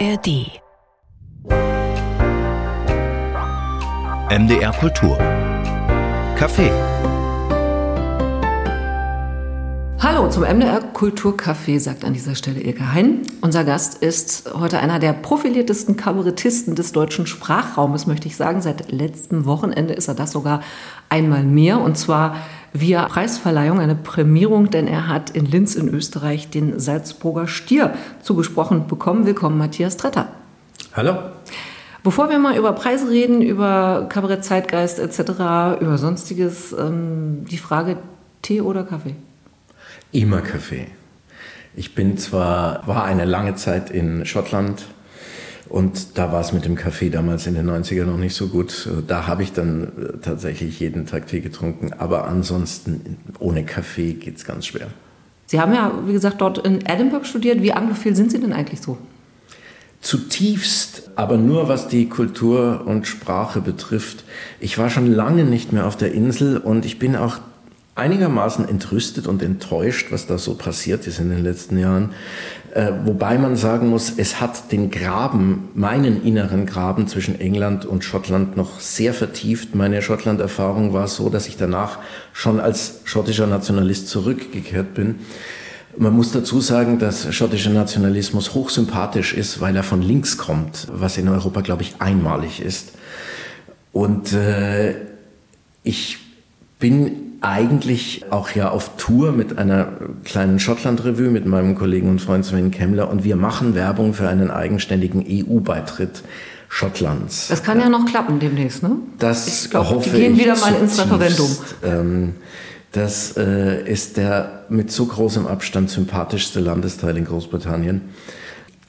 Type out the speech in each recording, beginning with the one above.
ARD. MDR Kultur. Café. Hallo zum MDR Kulturcafé, sagt an dieser Stelle Ilke Hein. Unser Gast ist heute einer der profiliertesten Kabarettisten des deutschen Sprachraumes, möchte ich sagen. Seit letztem Wochenende ist er das sogar einmal mehr und zwar via Preisverleihung, eine Prämierung, denn er hat in Linz in Österreich den Salzburger Stier zugesprochen bekommen. Willkommen, Matthias Tretter. Hallo. Bevor wir mal über Preise reden, über Kabarett Zeitgeist etc., über sonstiges, ähm, die Frage Tee oder Kaffee? Immer Kaffee. Ich bin zwar, war eine lange Zeit in Schottland und da war es mit dem Kaffee damals in den 90ern noch nicht so gut. Da habe ich dann äh, tatsächlich jeden Tag Tee getrunken, aber ansonsten ohne Kaffee geht es ganz schwer. Sie haben ja, wie gesagt, dort in Edinburgh studiert. Wie anglophil sind Sie denn eigentlich so? Zutiefst, aber nur was die Kultur und Sprache betrifft. Ich war schon lange nicht mehr auf der Insel und ich bin auch einigermaßen entrüstet und enttäuscht, was da so passiert ist in den letzten Jahren. Äh, wobei man sagen muss, es hat den Graben, meinen inneren Graben zwischen England und Schottland noch sehr vertieft. Meine Schottland-Erfahrung war so, dass ich danach schon als schottischer Nationalist zurückgekehrt bin. Man muss dazu sagen, dass schottischer Nationalismus hochsympathisch ist, weil er von links kommt, was in Europa, glaube ich, einmalig ist. Und äh, ich bin eigentlich auch ja auf Tour mit einer kleinen Schottland-Revue mit meinem Kollegen und Freund Sven Kemmler und wir machen Werbung für einen eigenständigen EU-Beitritt Schottlands. Das kann ja noch klappen demnächst, ne? Das ich glaub, hoffe die gehen wieder mal ins Referendum. Ähm, das äh, ist der mit so großem Abstand sympathischste Landesteil in Großbritannien.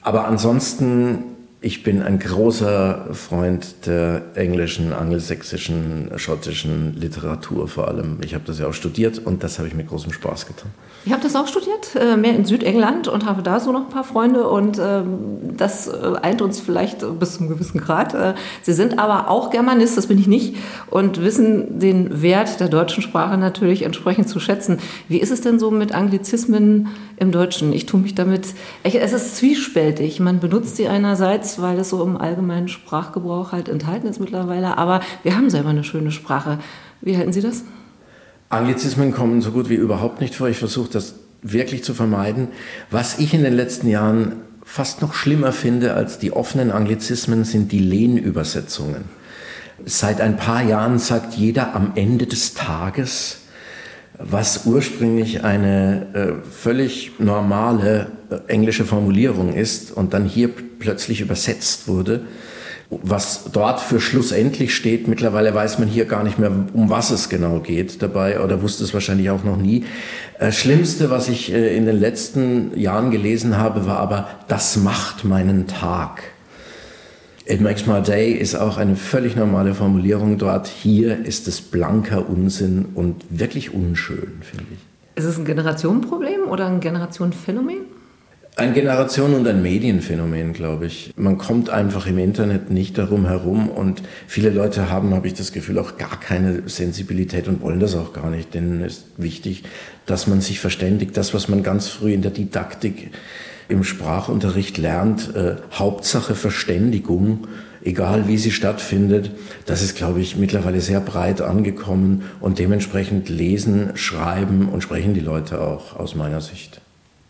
Aber ansonsten ich bin ein großer Freund der englischen, angelsächsischen, schottischen Literatur vor allem. Ich habe das ja auch studiert und das habe ich mit großem Spaß getan. Ich habe das auch studiert, äh, mehr in Südengland und habe da so noch ein paar Freunde und ähm, das äh, eint uns vielleicht bis zu einem gewissen Grad. Äh, Sie sind aber auch Germanist, das bin ich nicht, und wissen den Wert der deutschen Sprache natürlich entsprechend zu schätzen. Wie ist es denn so mit Anglizismen im Deutschen? Ich tue mich damit, es ist zwiespältig. Man benutzt sie einerseits weil es so im allgemeinen Sprachgebrauch halt enthalten ist mittlerweile. Aber wir haben selber eine schöne Sprache. Wie halten Sie das? Anglizismen kommen so gut wie überhaupt nicht vor. Ich versuche das wirklich zu vermeiden. Was ich in den letzten Jahren fast noch schlimmer finde als die offenen Anglizismen sind die Lehnübersetzungen. Seit ein paar Jahren sagt jeder am Ende des Tages, was ursprünglich eine äh, völlig normale äh, englische Formulierung ist und dann hier plötzlich übersetzt wurde. Was dort für schlussendlich steht, mittlerweile weiß man hier gar nicht mehr, um was es genau geht dabei oder wusste es wahrscheinlich auch noch nie. Äh, Schlimmste, was ich äh, in den letzten Jahren gelesen habe, war aber, das macht meinen Tag. It makes my day ist auch eine völlig normale Formulierung dort. Hier ist es blanker Unsinn und wirklich unschön, finde ich. Ist es ein Generationenproblem oder ein Generationenphänomen? Ein Generation- und ein Medienphänomen, glaube ich. Man kommt einfach im Internet nicht darum herum und viele Leute haben, habe ich das Gefühl, auch gar keine Sensibilität und wollen das auch gar nicht. Denn es ist wichtig, dass man sich verständigt. Das, was man ganz früh in der Didaktik im Sprachunterricht lernt, äh, Hauptsache Verständigung, egal wie sie stattfindet, das ist, glaube ich, mittlerweile sehr breit angekommen und dementsprechend lesen, schreiben und sprechen die Leute auch aus meiner Sicht.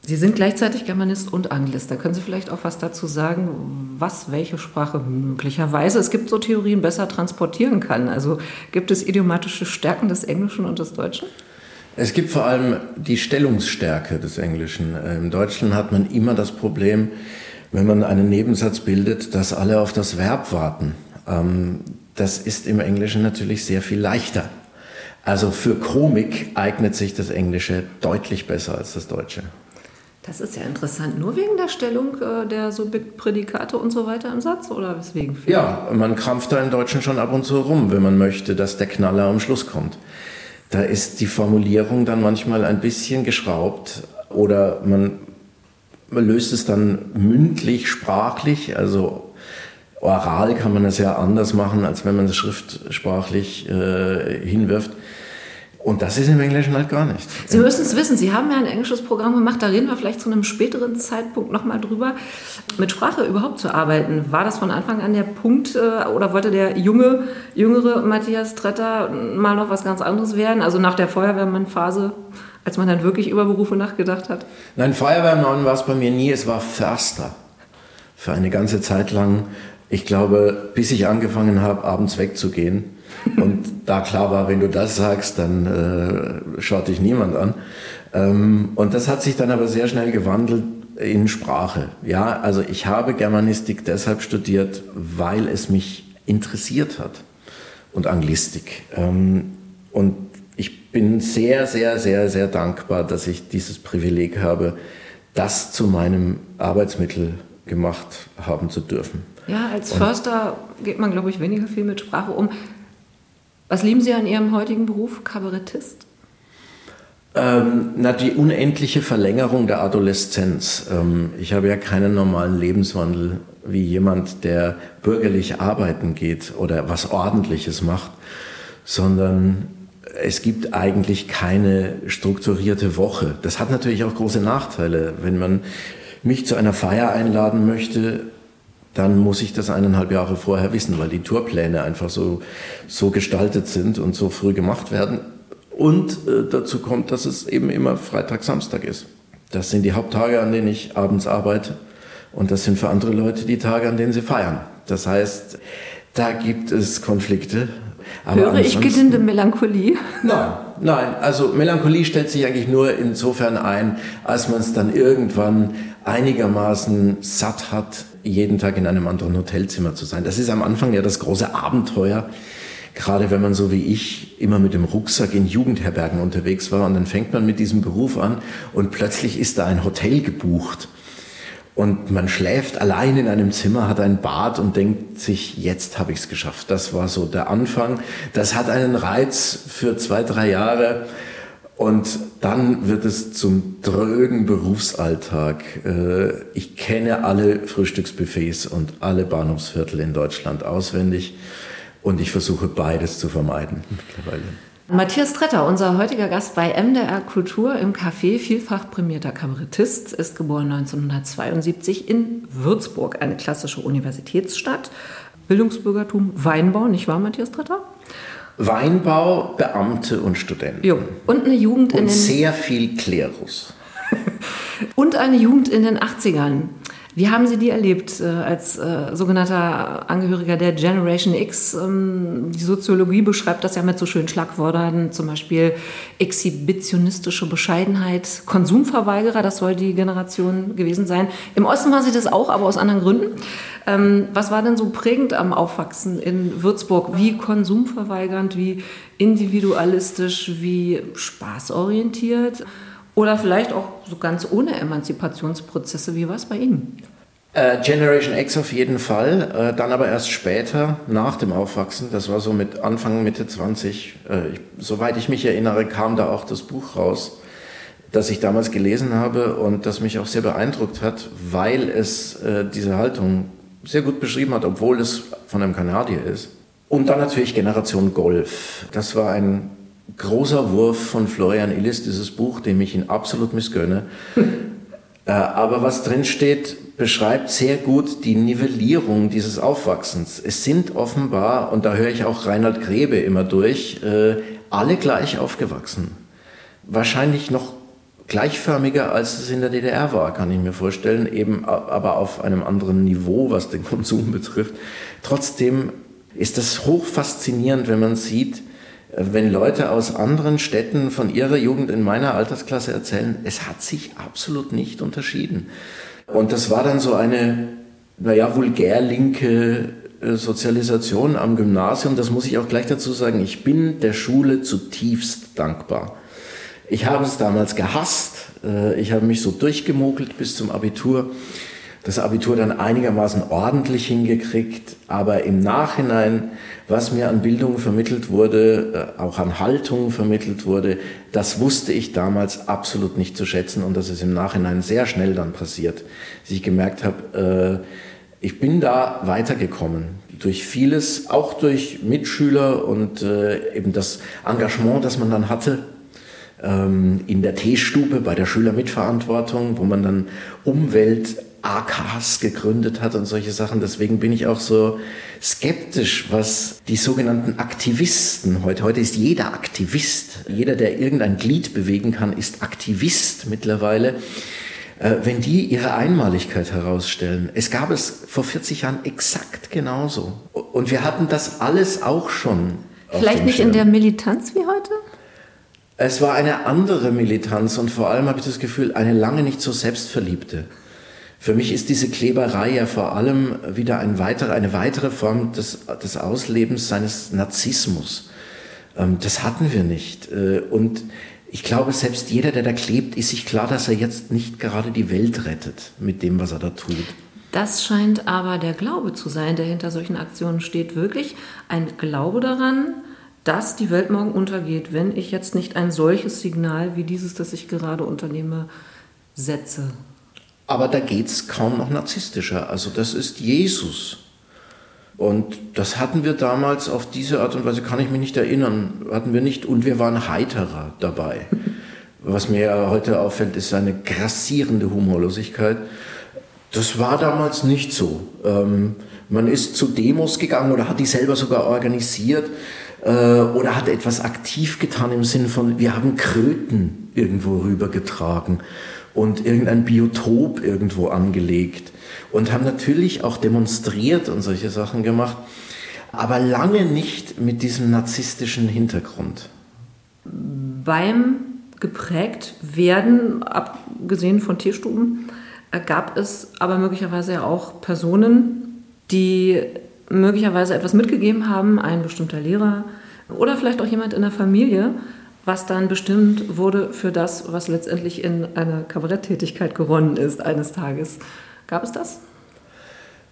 Sie sind gleichzeitig Germanist und Anglist. Da können Sie vielleicht auch was dazu sagen, was welche Sprache möglicherweise, es gibt so Theorien, besser transportieren kann. Also gibt es idiomatische Stärken des Englischen und des Deutschen? Es gibt vor allem die Stellungsstärke des Englischen. Äh, Im Deutschen hat man immer das Problem, wenn man einen Nebensatz bildet, dass alle auf das Verb warten. Ähm, das ist im Englischen natürlich sehr viel leichter. Also für Komik eignet sich das Englische deutlich besser als das Deutsche. Das ist ja interessant. Nur wegen der Stellung äh, der Subjektprädikate und so weiter im Satz oder weswegen? Ja, man krampft da im Deutschen schon ab und zu rum, wenn man möchte, dass der Knaller am Schluss kommt. Da ist die Formulierung dann manchmal ein bisschen geschraubt oder man, löst es dann mündlich, sprachlich, also oral kann man es ja anders machen, als wenn man es schriftsprachlich äh, hinwirft. Und das ist im Englischen halt gar nicht. Sie müssen es wissen, Sie haben ja ein englisches Programm gemacht, da reden wir vielleicht zu einem späteren Zeitpunkt nochmal drüber. Mit Sprache überhaupt zu arbeiten, war das von Anfang an der Punkt äh, oder wollte der junge, jüngere Matthias Tretter mal noch was ganz anderes werden? Also nach der Feuerwehrmann-Phase, als man dann wirklich über Berufe nachgedacht hat? Nein, Feuerwehrmann war es bei mir nie, es war Förster. Für eine ganze Zeit lang, ich glaube, bis ich angefangen habe, abends wegzugehen und da klar war, wenn du das sagst, dann äh, schaut dich niemand an. Ähm, und das hat sich dann aber sehr schnell gewandelt in Sprache. Ja, also ich habe Germanistik deshalb studiert, weil es mich interessiert hat und Anglistik. Ähm, und ich bin sehr, sehr, sehr, sehr dankbar, dass ich dieses Privileg habe, das zu meinem Arbeitsmittel gemacht haben zu dürfen. Ja, als Förster geht man, glaube ich, weniger viel mit Sprache um. Was lieben Sie an Ihrem heutigen Beruf, Kabarettist? Ähm, na, die unendliche Verlängerung der Adoleszenz. Ähm, ich habe ja keinen normalen Lebenswandel wie jemand, der bürgerlich arbeiten geht oder was Ordentliches macht, sondern es gibt eigentlich keine strukturierte Woche. Das hat natürlich auch große Nachteile. Wenn man mich zu einer Feier einladen möchte, dann muss ich das eineinhalb Jahre vorher wissen, weil die Tourpläne einfach so, so gestaltet sind und so früh gemacht werden. Und äh, dazu kommt, dass es eben immer Freitag, Samstag ist. Das sind die Haupttage, an denen ich abends arbeite. Und das sind für andere Leute die Tage, an denen sie feiern. Das heißt, da gibt es Konflikte. Aber Höre ich gedinnte Melancholie? Nein, nein. Also Melancholie stellt sich eigentlich nur insofern ein, als man es dann irgendwann einigermaßen satt hat, jeden Tag in einem anderen Hotelzimmer zu sein. Das ist am Anfang ja das große Abenteuer. Gerade wenn man so wie ich immer mit dem Rucksack in Jugendherbergen unterwegs war und dann fängt man mit diesem Beruf an und plötzlich ist da ein Hotel gebucht und man schläft allein in einem Zimmer, hat ein Bad und denkt sich, jetzt habe ich es geschafft. Das war so der Anfang. Das hat einen Reiz für zwei, drei Jahre. Und dann wird es zum drögen Berufsalltag. Äh, ich kenne alle Frühstücksbuffets und alle Bahnhofsviertel in Deutschland auswendig und ich versuche beides zu vermeiden mittlerweile. Matthias Tretter, unser heutiger Gast bei MDR Kultur im Café, vielfach prämierter Kabarettist, ist geboren 1972 in Würzburg, eine klassische Universitätsstadt. Bildungsbürgertum, Weinbau, nicht wahr, Matthias Tretter? Weinbau, Beamte und Studenten. Jo. Und eine Jugend und in den... sehr viel Klerus. und eine Jugend in den 80ern. Wie haben Sie die erlebt äh, als äh, sogenannter Angehöriger der Generation X? Ähm, die Soziologie beschreibt das ja mit so schönen Schlagwörtern, zum Beispiel exhibitionistische Bescheidenheit, Konsumverweigerer, das soll die Generation gewesen sein. Im Osten war sie das auch, aber aus anderen Gründen. Ähm, was war denn so prägend am Aufwachsen in Würzburg? Wie konsumverweigernd, wie individualistisch, wie spaßorientiert? Oder vielleicht auch so ganz ohne Emanzipationsprozesse. Wie war es bei Ihnen? Äh, Generation X auf jeden Fall, äh, dann aber erst später, nach dem Aufwachsen, das war so mit Anfang, Mitte 20, äh, soweit ich mich erinnere, kam da auch das Buch raus, das ich damals gelesen habe und das mich auch sehr beeindruckt hat, weil es diese Haltung sehr gut beschrieben hat, obwohl es von einem Kanadier ist. Und dann natürlich Generation Golf. Das war ein großer Wurf von Florian Illis, dieses Buch, dem ich ihn absolut missgönne. äh, aber was drin steht, beschreibt sehr gut die Nivellierung dieses Aufwachsens. Es sind offenbar, und da höre ich auch Reinhard Grebe immer durch, äh, alle gleich aufgewachsen. Wahrscheinlich noch gleichförmiger, als es in der DDR war, kann ich mir vorstellen, eben aber auf einem anderen Niveau, was den Konsum betrifft. Trotzdem ist das hoch faszinierend, wenn man sieht, wenn Leute aus anderen Städten von ihrer Jugend in meiner Altersklasse erzählen, es hat sich absolut nicht unterschieden. Und das war dann so eine, naja, vulgär linke äh, Sozialisation am Gymnasium. Das muss ich auch gleich dazu sagen. Ich bin der Schule zutiefst dankbar. Ich habe es damals gehasst. Äh, ich habe mich so durchgemogelt bis zum Abitur das Abitur dann einigermaßen ordentlich hingekriegt, aber im Nachhinein, was mir an Bildung vermittelt wurde, äh, auch an Haltung vermittelt wurde, das wusste ich damals absolut nicht zu schätzen und das ist im Nachhinein sehr schnell dann passiert, dass ich gemerkt habe, äh, ich bin da weitergekommen. durch vieles, auch durch Mitschüler und äh, eben das Engagement, das man dann hatte ähm, in der Teestube bei der Schülermitverantwortung, wo man dann Umwelt AKs gegründet hat und solche Sachen. Deswegen bin ich auch so skeptisch, was die sogenannten Aktivisten heute, heute ist jeder Aktivist, jeder, der irgendein Glied bewegen kann, ist Aktivist mittlerweile. Äh, wenn die ihre Einmaligkeit herausstellen. Es gab es vor 40 Jahren exakt genauso. Und wir hatten das alles auch schon. Vielleicht nicht Schirm. in der Militanz wie heute? Es war eine andere Militanz und vor allem habe ich das Gefühl, eine lange nicht so selbstverliebte. Für mich ist diese Kleberei ja vor allem wieder ein weiterer, eine weitere Form des, des Auslebens seines Narzissmus. Ähm, das hatten wir nicht. Äh, und ich glaube, selbst jeder, der da klebt, ist sich klar, dass er jetzt nicht gerade die Welt rettet mit dem, was er da tut. Das scheint aber der Glaube zu sein, der hinter solchen Aktionen steht. Wirklich ein Glaube daran, dass die Welt morgen untergeht, wenn ich jetzt nicht ein solches Signal wie dieses, das ich gerade unternehme, setze. Aber da geht es kaum noch narzisstischer. Also das ist Jesus. Und das hatten wir damals auf diese Art und Weise, kann ich mich nicht erinnern, hatten wir nicht. Und wir waren heiterer dabei. Was mir heute auffällt, ist eine grassierende Humorlosigkeit. Das war damals nicht so. Ähm, man ist zu Demos gegangen oder hat die selber sogar organisiert äh, oder hat etwas aktiv getan im Sinne von, wir haben Kröten irgendwo rübergetragen und irgendein Biotop irgendwo angelegt und haben natürlich auch demonstriert und solche Sachen gemacht, aber lange nicht mit diesem narzisstischen Hintergrund. Beim geprägt werden, abgesehen von Tierstuben, gab es aber möglicherweise ja auch Personen, die möglicherweise etwas mitgegeben haben, ein bestimmter Lehrer oder vielleicht auch jemand in der Familie, was dann bestimmt wurde für das, was letztendlich in eine Kabaretttätigkeit gewonnen ist eines Tages. Gab es das?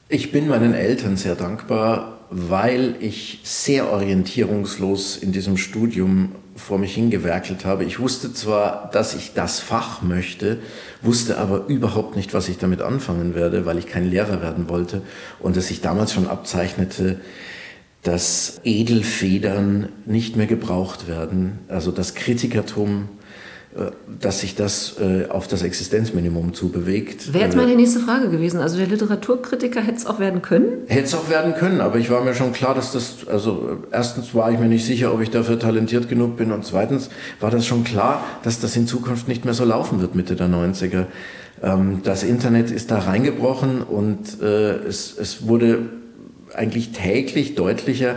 Ich bin meinen Eltern sehr dankbar, weil ich sehr orientierungslos in diesem Studium vor mich hingewerkelt habe. Ich wusste zwar, dass ich das Fach möchte, wusste aber überhaupt nicht, was ich damit anfangen werde, weil ich kein Lehrer werden wollte und es sich damals schon abzeichnete, dass Edelfedern nicht mehr gebraucht werden, also das Kritikertum, äh, dass sich das äh, auf das Existenzminimum zubewegt. Wäre jetzt meine nächste Frage gewesen. Also der Literaturkritiker hätte es auch werden können? Hätte es auch werden können, aber ich war mir schon klar, dass das, also erstens war ich mir nicht sicher, ob ich dafür talentiert genug bin und zweitens war das schon klar, dass das in Zukunft nicht mehr so laufen wird, Mitte der 90er. Ähm, das Internet ist da reingebrochen und äh, es, es wurde eigentlich täglich deutlicher,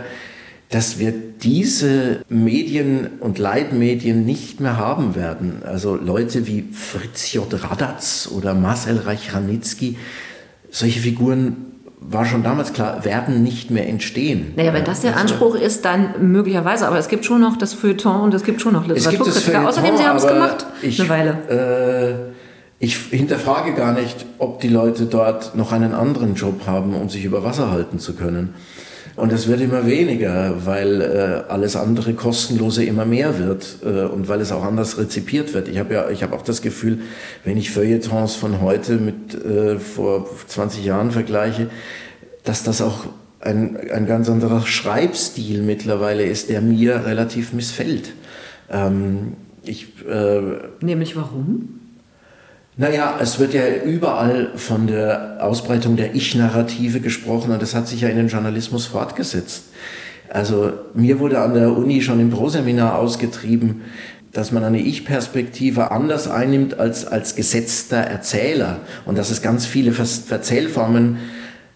dass wir diese Medien und Leitmedien nicht mehr haben werden. Also Leute wie Fritz J. Radatz oder Marcel Reich-Ranitzky, solche Figuren war schon damals klar, werden nicht mehr entstehen. Naja, wenn das der also Anspruch ist, dann möglicherweise. Aber es gibt schon noch das Feuilleton und es gibt schon noch Literaturkritiker. Außerdem, Sie haben es gemacht ich, eine Weile. Äh, ich hinterfrage gar nicht, ob die Leute dort noch einen anderen Job haben, um sich über Wasser halten zu können. Und es wird immer weniger, weil äh, alles andere kostenlose immer mehr wird äh, und weil es auch anders rezipiert wird. Ich habe ja, ich habe auch das Gefühl, wenn ich Feuilletons von heute mit äh, vor 20 Jahren vergleiche, dass das auch ein, ein ganz anderer Schreibstil mittlerweile ist, der mir relativ missfällt. Ähm, ich, äh, Nämlich warum? Naja, es wird ja überall von der Ausbreitung der Ich-Narrative gesprochen und das hat sich ja in den Journalismus fortgesetzt. Also mir wurde an der Uni schon im Proseminar ausgetrieben, dass man eine Ich-Perspektive anders einnimmt als als gesetzter Erzähler und dass es ganz viele Verzählformen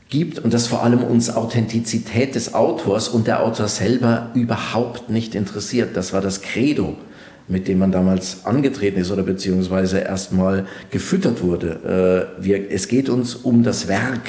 gibt und dass vor allem uns Authentizität des Autors und der Autor selber überhaupt nicht interessiert. Das war das Credo mit dem man damals angetreten ist oder beziehungsweise erstmal gefüttert wurde. Äh, wir, es geht uns um das Werk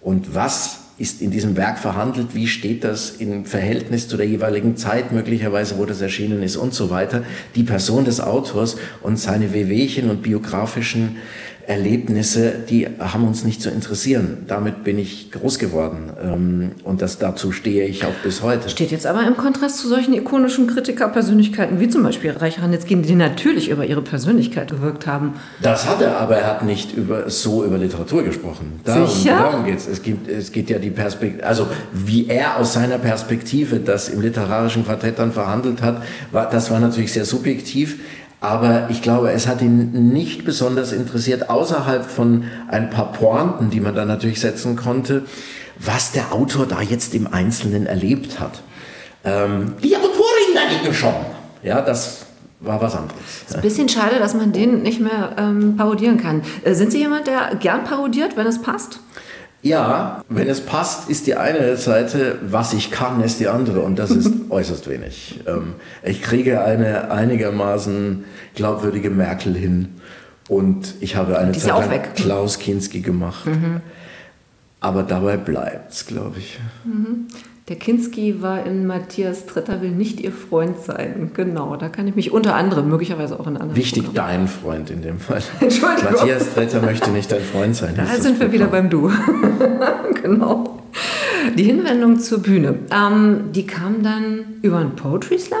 und was ist in diesem Werk verhandelt, wie steht das im Verhältnis zu der jeweiligen Zeit möglicherweise, wo das erschienen ist und so weiter. Die Person des Autors und seine Wehwehchen und biografischen Erlebnisse, die haben uns nicht zu interessieren. Damit bin ich groß geworden ähm, und das, dazu stehe ich auch bis heute. Steht jetzt aber im Kontrast zu solchen ikonischen Kritikerpersönlichkeiten wie zum Beispiel Reich Ranitzky, die natürlich über ihre Persönlichkeit gewirkt haben. Das hat er, aber er hat nicht über, so über Literatur gesprochen. Darum, Sicher? Darum geht's. Es, gibt, es geht ja die Perspektive, also wie er aus seiner Perspektive das im literarischen Quartett dann verhandelt hat, war, das war natürlich sehr subjektiv. Aber ich glaube, es hat ihn nicht besonders interessiert, außerhalb von ein paar Pointen, die man da natürlich setzen konnte, was der Autor da jetzt im Einzelnen erlebt hat. Ähm, die Autorin dagegen schon. Ja, das war was anderes. Es ist ein bisschen schade, dass man den nicht mehr ähm, parodieren kann. Äh, sind Sie jemand, der gern parodiert, wenn es passt? Ja, wenn es passt, ist die eine Seite, was ich kann, ist die andere und das ist äußerst wenig. Ähm, ich kriege eine einigermaßen glaubwürdige Merkel hin und ich habe eine Zeit lang Klaus Kinski gemacht. Mhm. Aber dabei bleibt es, glaube ich. Mhm. Der Kinski war in Matthias Tretter will nicht ihr Freund sein. Genau, da kann ich mich unter anderem, möglicherweise auch in anderen. Wichtig, Programmen. dein Freund in dem Fall. Entschuldigung. Matthias Tretter möchte nicht dein Freund sein. Da sind wir wieder beim Du. genau. Die Hinwendung zur Bühne, ähm, die kam dann über einen Poetry Slam?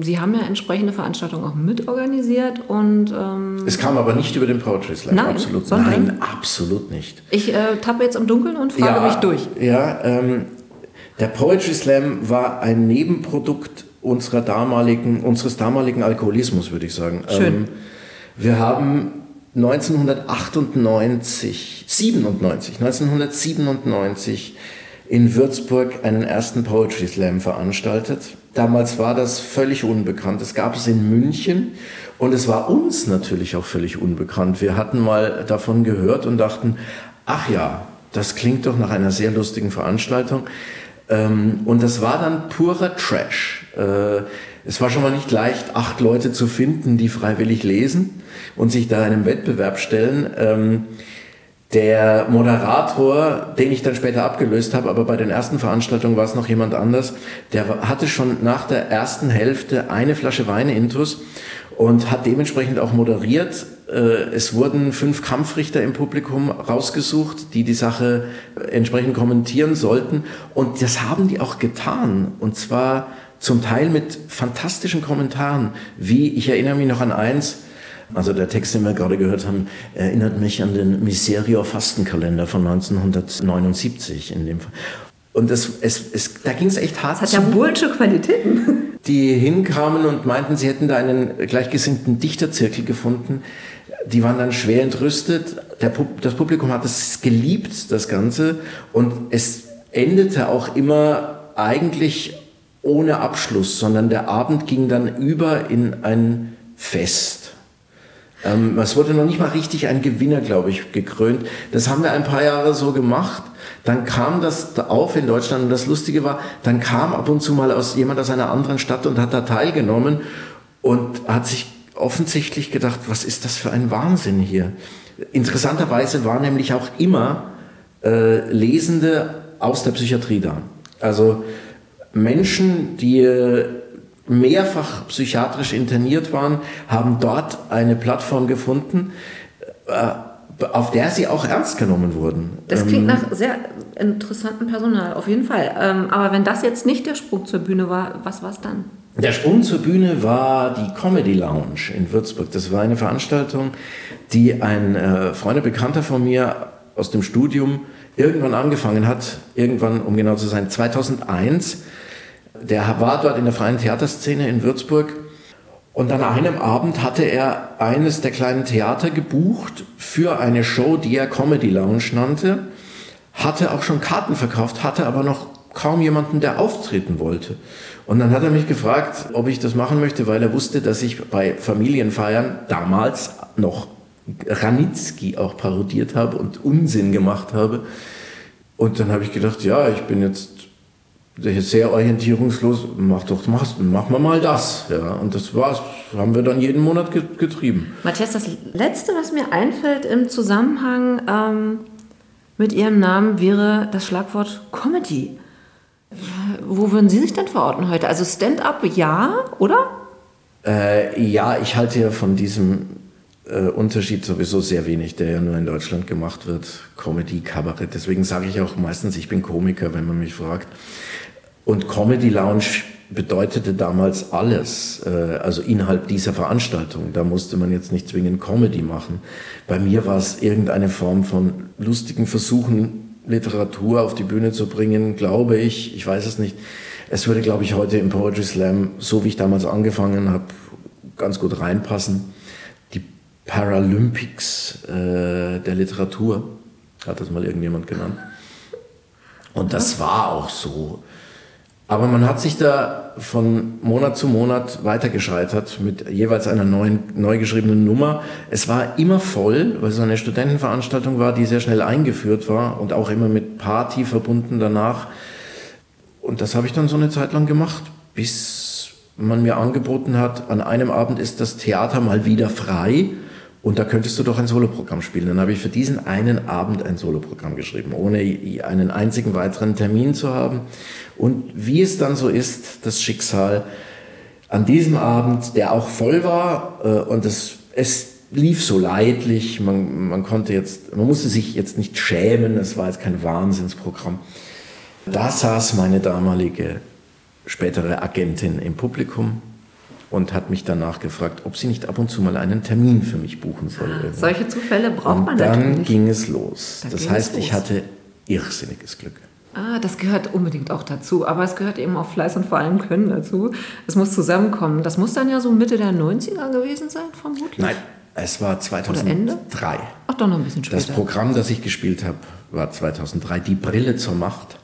Sie haben ja entsprechende Veranstaltungen auch mitorganisiert und ähm es kam aber nicht über den Poetry Slam. Nein, absolut, nein, absolut nicht. Ich äh, tappe jetzt im Dunkeln und frage ja, mich durch. Ja, ähm, der Poetry Slam war ein Nebenprodukt unserer damaligen, unseres damaligen Alkoholismus, würde ich sagen. Schön. Ähm, wir haben 1998, 97, 1997 in Würzburg einen ersten Poetry Slam veranstaltet. Damals war das völlig unbekannt. Es gab es in München und es war uns natürlich auch völlig unbekannt. Wir hatten mal davon gehört und dachten, ach ja, das klingt doch nach einer sehr lustigen Veranstaltung. Ähm, und das war dann purer Trash. Äh, es war schon mal nicht leicht, acht Leute zu finden, die freiwillig lesen und sich da einem Wettbewerb stellen. Ähm, der Moderator, den ich dann später abgelöst habe, aber bei den ersten Veranstaltungen war es noch jemand anders, der hatte schon nach der ersten Hälfte eine Flasche Weine intus und hat dementsprechend auch moderiert. Äh, es wurden fünf Kampfrichter im Publikum rausgesucht, die die Sache entsprechend kommentieren sollten. Und das haben die auch getan. Und zwar zum Teil mit fantastischen Kommentaren, wie ich erinnere mich noch an eins, also der Text, den wir gerade gehört haben, erinnert mich an den Miserio Fastenkalender von 1979 in dem Fall. Und es, es, es, da ging es echt hart. Das hat ja bullsche Qualitäten. Die hinkamen und meinten, sie hätten da einen gleichgesinnten Dichterzirkel gefunden. Die waren dann schwer entrüstet. Der, das Publikum hat es geliebt, das Ganze. Und es endete auch immer eigentlich ohne Abschluss, sondern der Abend ging dann über in ein Fest. Ähm, es wurde noch nicht mal richtig ein Gewinner, glaube ich, gekrönt. Das haben wir ein paar Jahre so gemacht. Dann kam das auf in Deutschland und das Lustige war, dann kam ab und zu mal aus, jemand aus einer anderen Stadt und hat da teilgenommen und hat sich offensichtlich gedacht, was ist das für ein Wahnsinn hier? Interessanterweise war nämlich auch immer äh, Lesende aus der Psychiatrie da. Also Menschen, die mehrfach psychiatrisch interniert waren, haben dort eine Plattform gefunden, äh, auf der sie auch ernst genommen wurden. Das klingt ähm, nach sehr interessantem Personal, auf jeden Fall. Ähm, aber wenn das jetzt nicht der Sprung zur Bühne war, was war es dann? Der Sprung zur Bühne war die Comedy Lounge in Würzburg. Das war eine Veranstaltung, die ein äh, Freund, Bekannter von mir aus dem Studium irgendwann angefangen hat, irgendwann, um genau zu sein, 2001 der war dort in der freien Theaterszene in Würzburg und an einem Abend hatte er eines der kleinen Theater gebucht für eine Show, die er Comedy Lounge nannte, hatte auch schon Karten verkauft, hatte aber noch kaum jemanden, der auftreten wollte. Und dann hat er mich gefragt, ob ich das machen möchte, weil er wusste, dass ich bei Familienfeiern damals noch Ranitzky auch parodiert habe und Unsinn gemacht habe. Und dann habe ich gedacht, ja, ich bin jetzt sehr orientierungslos, mach doch, mach, machen wir mal das. Ja, und das war's, haben wir dann jeden Monat getrieben. Matthias, das Letzte, was mir einfällt im Zusammenhang ähm, mit Ihrem Namen, wäre das Schlagwort Comedy. Wo würden Sie sich denn verorten heute? Also Stand-up, ja, oder? Äh, ja, ich halte ja von diesem äh, Unterschied sowieso sehr wenig, der ja nur in Deutschland gemacht wird. Comedy, Kabarett. Deswegen sage ich auch meistens, ich bin Komiker, wenn man mich fragt. Und Comedy Lounge bedeutete damals alles, äh, also innerhalb dieser Veranstaltung. Da musste man jetzt nicht zwingend Comedy machen. Bei mir war es irgendeine Form von lustigen Versuchen, Literatur auf die Bühne zu bringen, glaube ich, ich weiß es nicht. Es würde, glaube ich, heute im Poetry Slam, so wie ich damals angefangen habe, ganz gut reinpassen. Die Paralympics äh, der Literatur, hat das mal irgendjemand genannt. Und das war auch so. Aber man hat sich da von Monat zu Monat weitergescheitert mit jeweils einer neuen, neu geschriebenen Nummer. Es war immer voll, weil es eine Studentenveranstaltung war, die sehr schnell eingeführt war und auch immer mit Party verbunden danach. Und das habe ich dann so eine Zeit lang gemacht, bis man mir angeboten hat, an einem Abend ist das Theater mal wieder frei und da könntest du doch ein Soloprogramm spielen. Dann habe ich für diesen einen Abend ein Soloprogramm geschrieben, ohne einen einzigen weiteren Termin zu haben. Und wie es dann so ist, das Schicksal an diesem Abend, der auch voll war, äh, und es, es lief so leidlich, man, man konnte jetzt, man musste sich jetzt nicht schämen, es war jetzt kein Wahnsinnsprogramm. Da saß meine damalige spätere Agentin im Publikum und hat mich danach gefragt, ob sie nicht ab und zu mal einen Termin für mich buchen soll. Ah, solche Zufälle braucht und man dann natürlich. ging es los. Dann das heißt, los. ich hatte irrsinniges Glück. Ah, das gehört unbedingt auch dazu. Aber es gehört eben auch Fleiß und vor allem Können dazu. Es muss zusammenkommen. Das muss dann ja so Mitte der 90er gewesen sein, vermutlich. Nein, es war Ende? 2003. Ach, doch noch ein bisschen Das später. Programm, das ich gespielt habe, war 2003. Die Brille zur Macht.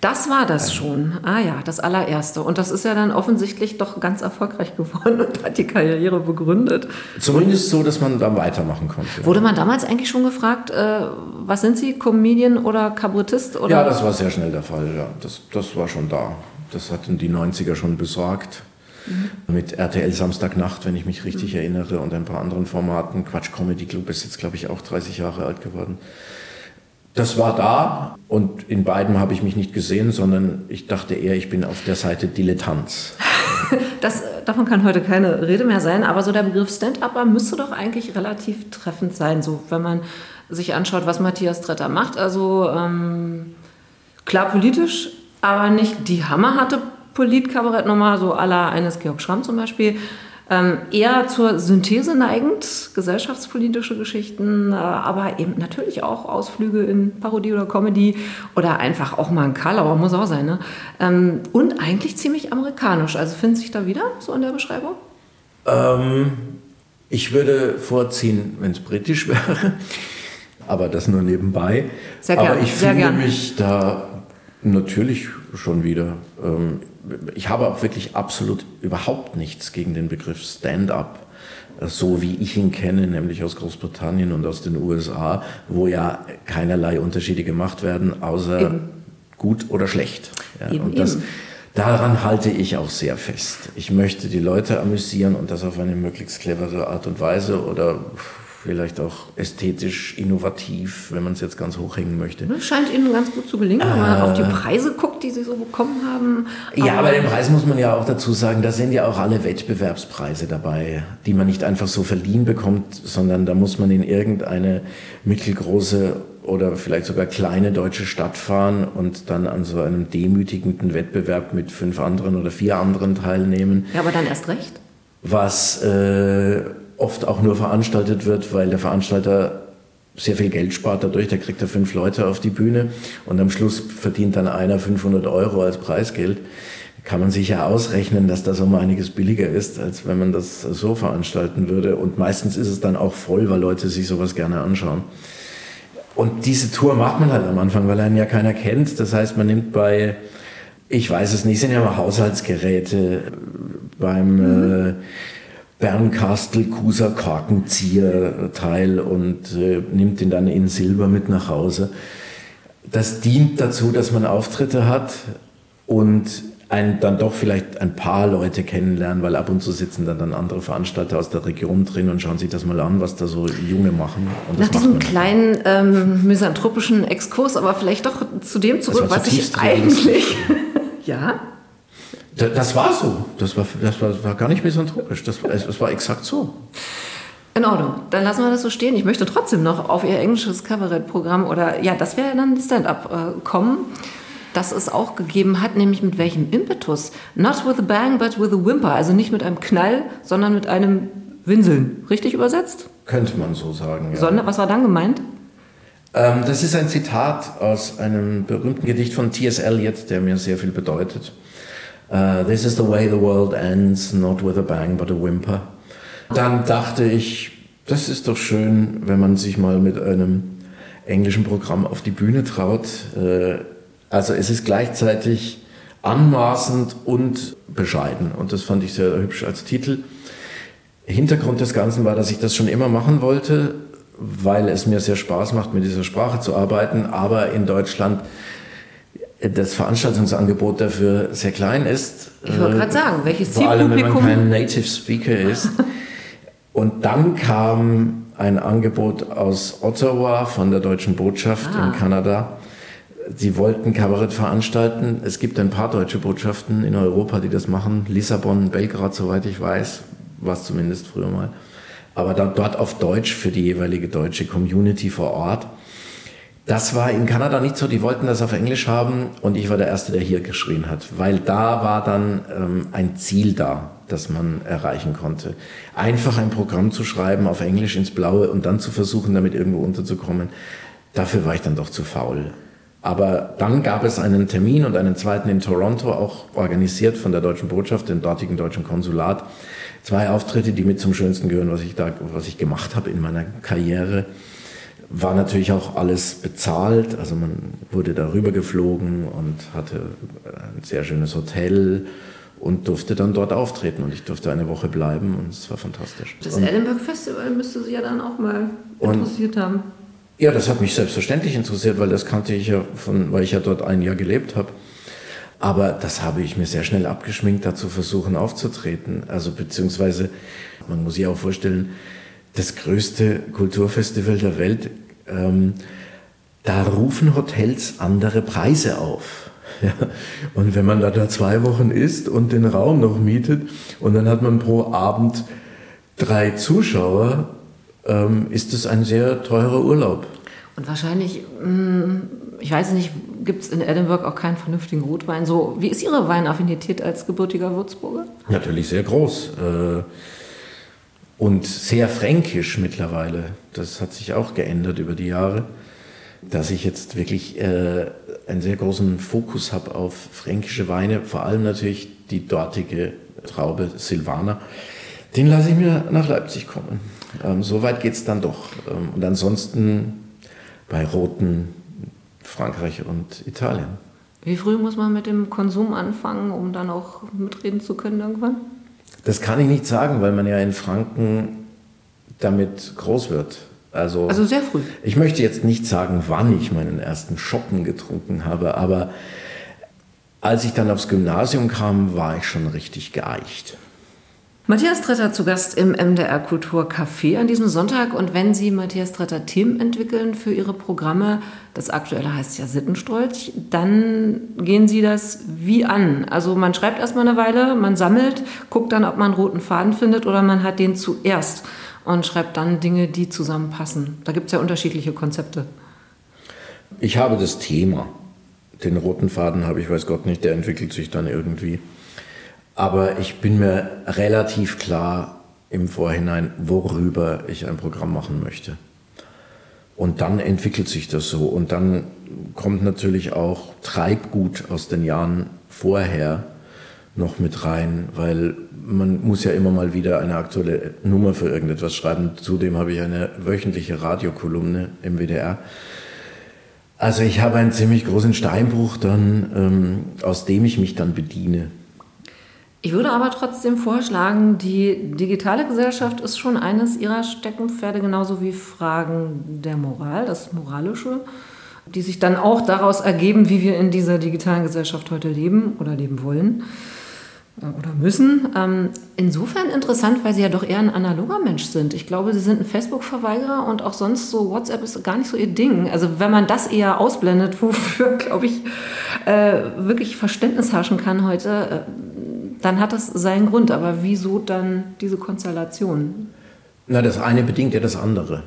Das war das schon. Ah ja, das allererste. Und das ist ja dann offensichtlich doch ganz erfolgreich geworden und hat die Karriere begründet. Zumindest so, dass man da weitermachen konnte. Wurde man damals eigentlich schon gefragt, äh, was sind Sie, Comedian oder Kabarettist? Oder? Ja, das war sehr schnell der Fall. Ja. Das, das war schon da. Das hatten die 90er schon besorgt. Mit RTL Samstagnacht, wenn ich mich richtig erinnere, und ein paar anderen Formaten. Quatsch Comedy Club ist jetzt, glaube ich, auch 30 Jahre alt geworden. Das war da und in beiden habe ich mich nicht gesehen, sondern ich dachte eher, ich bin auf der Seite Dilettanz. Das, äh, davon kann heute keine Rede mehr sein, aber so der Begriff Stand-Upper müsste doch eigentlich relativ treffend sein, so wenn man sich anschaut, was Matthias Tretter macht. Also ähm, klar politisch, aber nicht die hammerharte Politkabarettnummer, so à la eines Georg Schramm zum Beispiel. Ähm, eher zur Synthese neigend, gesellschaftspolitische Geschichten, äh, aber eben natürlich auch Ausflüge in Parodie oder Comedy oder einfach auch mal ein Karlauer, muss auch sein. Ne? Ähm, und eigentlich ziemlich amerikanisch. Also findet sich da wieder so in der Beschreibung? Ähm, ich würde vorziehen, wenn es britisch wäre, aber das nur nebenbei. Sehr aber gern, ich sehr finde gern. mich da natürlich schon wieder. Ähm, ich habe auch wirklich absolut überhaupt nichts gegen den Begriff Stand-up, so wie ich ihn kenne, nämlich aus Großbritannien und aus den USA, wo ja keinerlei Unterschiede gemacht werden, außer Eben. gut oder schlecht. Ja, Eben, und das, eben. Daran halte ich auch sehr fest. Ich möchte die Leute amüsieren und das auf eine möglichst clevere Art und Weise oder vielleicht auch ästhetisch innovativ, wenn man es jetzt ganz hochhängen möchte. Das scheint Ihnen ganz gut zu gelingen, wenn man auf die Preise guckt, die Sie so bekommen haben. Ja, aber den Preis muss man ja auch dazu sagen, da sind ja auch alle Wettbewerbspreise dabei, die man nicht einfach so verliehen bekommt, sondern da muss man in irgendeine mittelgroße oder vielleicht sogar kleine deutsche Stadt fahren und dann an so einem demütigenden Wettbewerb mit fünf anderen oder vier anderen teilnehmen. Ja, aber dann erst recht. was äh, oft auch nur veranstaltet wird, weil der Veranstalter sehr viel Geld spart dadurch, der kriegt da fünf Leute auf die Bühne und am Schluss verdient dann einer 500 Euro als Preisgeld. Kann man sich ja ausrechnen, dass das um einiges billiger ist, als wenn man das so veranstalten würde. Und meistens ist es dann auch voll, weil Leute sich sowas gerne anschauen. Und diese Tour macht man halt am Anfang, weil einen ja keiner kennt. Das heißt, man nimmt bei, ich weiß es nicht, sind ja mal Haushaltsgeräte beim äh, Bernkastel Kuser Korkenzieher teil und äh, nimmt ihn dann in Silber mit nach Hause. Das dient dazu, dass man Auftritte hat und ein, dann doch vielleicht ein paar Leute kennenlernen, weil ab und zu sitzen dann, dann andere Veranstalter aus der Region drin und schauen sich das mal an, was da so Junge machen. Nach diesem kleinen ähm, misanthropischen Exkurs, aber vielleicht doch zu dem zurück, was ich eigentlich. ja? Da- Das war so. Das war, das war, war gar nicht misanthropisch. Das, war- es es war exakt so. In Ordnung, dann lassen wir das so stehen. Ich möchte trotzdem noch auf Ihr englisches Kabarettprogramm oder ja, das wäre dann Stand-up äh, kommen, das es auch gegeben hat, nämlich mit welchem Impetus. Not with a bang, but with a whimper. Also nicht mit einem Knall, sondern mit einem Winseln. Richtig übersetzt? Könnte man so sagen. Ja. Sondern, was war dann gemeint? Ähm, das ist ein Zitat aus einem berühmten Gedicht von T.S. Eliot, der mir sehr viel bedeutet. Uh, This is the way the world ends, not with a bang, but a whimper. Dann dachte ich, das ist doch schön, wenn man sich mal mit einem englischen Programm auf die Bühne traut. Äh, also es ist gleichzeitig anmaßend und bescheiden. Und das fand ich sehr hübsch als Titel. Hintergrund des Ganzen war, dass ich das schon immer machen wollte, weil es mir sehr Spaß macht, mit dieser Sprache zu arbeiten, aber in Deutschland das Veranstaltungsangebot dafür sehr klein ist. Ich wollte gerade sagen, welches Vor allem, Zielpublikum? wenn man kein Native Speaker ist. Und dann kam ein Angebot aus Ottawa von der deutschen Botschaft Ah. in Kanada. Sie wollten Kabarett veranstalten. Es gibt ein paar deutsche Botschaften in Europa, die das machen. Lissabon, Belgrad, soweit ich weiß, war es zumindest früher mal. Aber dann dort auf Deutsch für die jeweilige deutsche Community vor Ort. Das war in Kanada nicht so. Die wollten das auf Englisch haben und ich war der Erste, der hier geschrien hat, weil da war dann ähm, ein Ziel da, das man erreichen konnte. Einfach ein Programm zu schreiben auf Englisch ins Blaue und dann zu versuchen, damit irgendwo unterzukommen, dafür war ich dann doch zu faul. Aber dann gab es einen Termin und einen zweiten in Toronto, auch organisiert von der deutschen Botschaft, dem dortigen deutschen Konsulat. Zwei Auftritte, die mit zum Schönsten gehören, was ich da, was ich gemacht habe in meiner Karriere war natürlich auch alles bezahlt. Also man wurde darüber geflogen und hatte ein sehr schönes Hotel und durfte dann dort auftreten. Und ich durfte eine Woche bleiben und es war fantastisch. Das und, Edinburgh Festival müsste Sie ja dann auch mal Und- interessiert haben. ja, das hat mich selbstverständlich interessiert, weil das kannte ich ja von, weil ich ja dort ein Jahr gelebt habe. Aber das habe ich mir sehr schnell abgeschminkt, da zu versuchen aufzutreten. Also beziehungsweise, man muss sich auch vorstellen, das größte Kulturfestival der Welt, ähm, da rufen Hotels andere Preise auf. Ja. Und wenn man da, da zwei Wochen ist und den Raum noch mietet und dann hat man pro Abend drei Zuschauer, ähm, ist es ein sehr teurer Urlaub. Und wahrscheinlich, mh, ich weiß nicht, gibt es in Edinburgh auch keinen vernünftigen Rotwein. So, wie ist Ihre Weinaffinität als gebürtiger Würzburger? Natürlich sehr groß äh, und sehr fränkisch mittlerweile. Das hat sich auch geändert über die Jahre, dass ich jetzt wirklich äh, einen sehr großen Fokus habe auf fränkische Weine, vor allem natürlich die dortige Traube Silvaner. Den lasse ich mir nach Leipzig kommen. Ähm, so weit geht es dann doch. Ähm, und ansonsten bei Roten Frankreich und Italien. Wie früh muss man mit dem Konsum anfangen, um dann auch mitreden zu können irgendwann? Das kann ich nicht sagen, weil man ja in Franken damit groß wird. Also, Also sehr früh. ich möchte jetzt nicht sagen, wann ich meinen ersten Schoppen getrunken habe, aber als ich dann aufs Gymnasium kam, war ich schon richtig geeicht. Matthias Tretter zu Gast im MDR Kultur Café an diesem Sonntag. Und wenn Sie, Matthias Tretter, Themen entwickeln für Ihre Programme, das aktuelle heißt ja Sittenstrolch, dann gehen Sie das wie an? Also man schreibt erstmal eine Weile, man sammelt, guckt dann, ob man einen roten Faden findet oder man hat den zuerst und schreibt dann Dinge, die zusammenpassen. Da gibt es ja unterschiedliche Konzepte. Ich habe das Thema. Den roten Faden habe ich, weiß Gott nicht, der entwickelt sich dann irgendwie. Aber ich bin mir relativ klar im Vorhinein, worüber ich ein Programm machen möchte. Und dann entwickelt sich das so. Und dann kommt natürlich auch Treibgut aus den Jahren vorher noch mit rein, weil man muss ja immer mal wieder eine aktuelle Nummer für irgendetwas schreiben. Zudem habe ich eine wöchentliche Radiokolumne im WDR. Also ich habe einen ziemlich großen Steinbruch dann, ähm, aus dem ich mich dann bediene. Ich würde aber trotzdem vorschlagen, die digitale Gesellschaft ist schon eines ihrer Steckenpferde, genauso wie Fragen der Moral, das Moralische, die sich dann auch daraus ergeben, wie wir in dieser digitalen Gesellschaft heute leben oder leben wollen äh, oder müssen. Ähm, insofern interessant, weil Sie ja doch eher ein analoger Mensch sind. Ich glaube, Sie sind ein Facebook-Verweigerer und auch sonst so WhatsApp ist gar nicht so Ihr Ding. Also wenn man das eher ausblendet, wofür, glaube ich, äh, wirklich Verständnis herrschen kann heute, äh, dann hat das seinen Grund. Aber wieso dann diese Konstellation? Na, das eine bedingt ja das andere.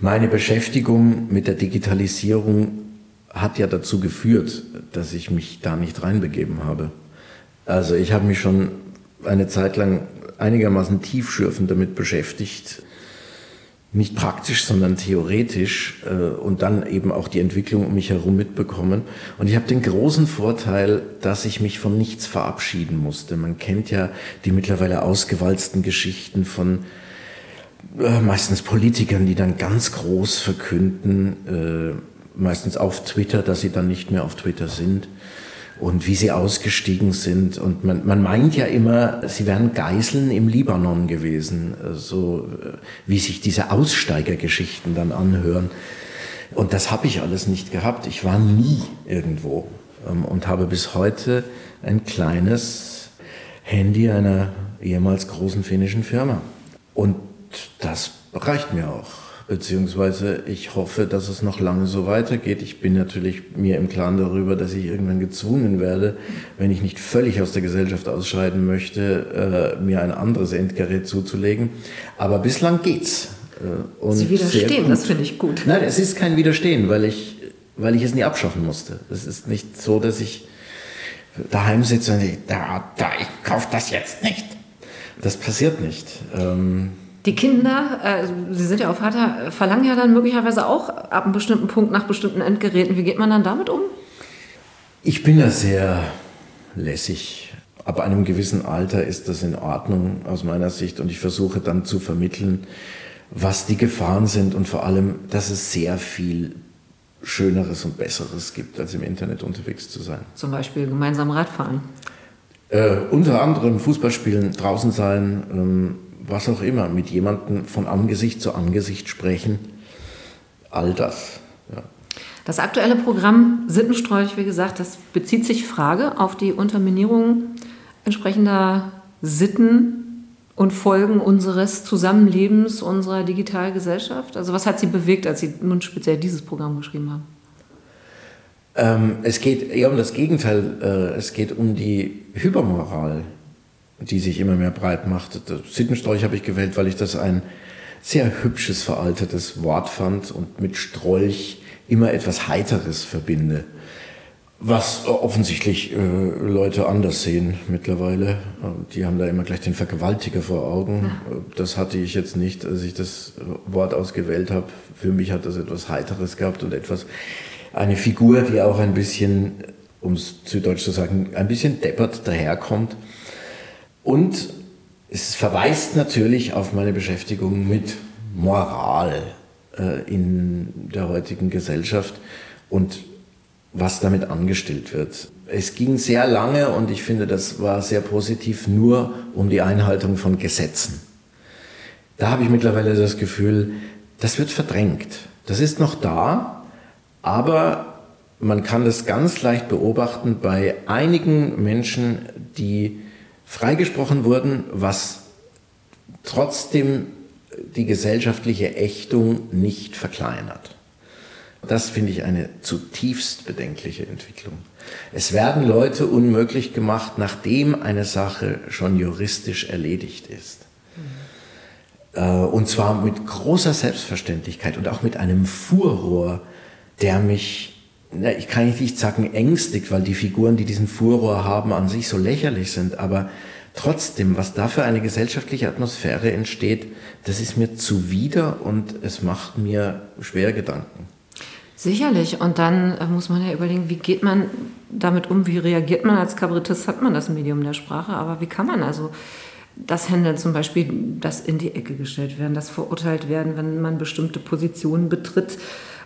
Meine Beschäftigung mit der Digitalisierung hat ja dazu geführt, dass ich mich da nicht reinbegeben habe. Also ich habe mich schon eine Zeit lang einigermaßen tiefschürfend damit beschäftigt, nicht praktisch, sondern theoretisch äh, und dann eben auch die Entwicklung um mich herum mitbekommen. Und ich habe den großen Vorteil, dass ich mich von nichts verabschieden musste. Man kennt ja die mittlerweile ausgewalzten Geschichten von äh, meistens Politikern, die dann ganz groß verkünden, äh, meistens auf Twitter, dass sie dann nicht mehr auf Twitter sind und wie sie ausgestiegen sind. Und man, man meint ja immer, sie wären Geiseln im Libanon gewesen, so äh, wie sich diese Aussteigergeschichten dann anhören. Und das habe ich alles nicht gehabt. Ich war nie irgendwo ähm, und habe bis heute ein kleines Handy einer ehemals großen finnischen Firma. Und das reicht mir auch beziehungsweise ich hoffe, dass es noch lange so weitergeht. Ich bin natürlich mir im Klaren darüber, dass ich irgendwann gezwungen werde, wenn ich nicht völlig aus der Gesellschaft ausscheiden möchte, äh, mir ein anderes Endgerät zuzulegen. Aber bislang geht's. Äh, und Sie widerstehen, das finde ich gut. Nein, es ist kein Widerstehen, weil ich, weil ich es nie abschaffen musste. Es ist nicht so, dass ich daheim sitze und ich, da, da, ich kaufe das jetzt nicht. Das passiert nicht. Ähm, die Kinder, äh, Sie sind ja auch Vater, verlangen ja dann möglicherweise auch ab einem bestimmten Punkt nach bestimmten Endgeräten. Wie geht man dann damit um? Ich bin ja sehr lässig. Ab einem gewissen Alter ist das in Ordnung aus meiner Sicht und ich versuche dann zu vermitteln, was die Gefahren sind und vor allem, dass es sehr viel Schöneres und Besseres gibt, als im Internet unterwegs zu sein. Zum Beispiel gemeinsam Radfahren. Äh, unter anderem Fußballspielen, draußen sein, ähm, was auch immer, mit jemandem von Angesicht zu Angesicht sprechen, all das. Ja. Das aktuelle Programm Sittenstrolch, wie gesagt, das bezieht sich Frage auf die Unterminierung entsprechender Sitten und Folgen unseres Zusammenlebens, unserer Digitalgesellschaft. Also was hat Sie bewegt, als Sie nun speziell dieses Programm geschrieben haben? Ähm, es geht eher um das Gegenteil. Äh, es geht um die Hypermoral die sich immer mehr breit macht. Sittenstrolch habe ich gewählt, weil ich das ein sehr hübsches, veraltetes Wort fand und mit Strolch immer etwas Heiteres verbinde. Was offensichtlich äh, Leute anders sehen mittlerweile. Die haben da immer gleich den Vergewaltiger vor Augen. Ja. Das hatte ich jetzt nicht, als ich das Wort ausgewählt habe. Für mich hat das etwas Heiteres gehabt und etwas, eine Figur, die auch ein bisschen, um es zu Deutsch zu sagen, ein bisschen deppert daherkommt. Und es verweist natürlich auf meine Beschäftigung mit Moral äh, in der heutigen Gesellschaft und was damit angestellt wird. Es ging sehr lange und ich finde, das war sehr positiv nur um die Einhaltung von Gesetzen. Da habe ich mittlerweile das Gefühl, das wird verdrängt. Das ist noch da, aber man kann das ganz leicht beobachten bei einigen Menschen, die freigesprochen wurden, was trotzdem die gesellschaftliche Ächtung nicht verkleinert. Das finde ich eine zutiefst bedenkliche Entwicklung. Es werden Leute unmöglich gemacht, nachdem eine Sache schon juristisch erledigt ist. Mhm. Und zwar mit großer Selbstverständlichkeit und auch mit einem Furor, der mich na, ich kann nicht sagen ängstigt, weil die Figuren, die diesen Furor haben, an sich so lächerlich sind, aber trotzdem, was da für eine gesellschaftliche Atmosphäre entsteht, das ist mir zuwider und es macht mir schwere Gedanken. Sicherlich. Und dann äh, muss man ja überlegen, wie geht man damit um, wie reagiert man als Kabarettist, hat man das Medium der Sprache, aber wie kann man also das handeln, zum Beispiel das in die Ecke gestellt werden, das verurteilt werden, wenn man bestimmte Positionen betritt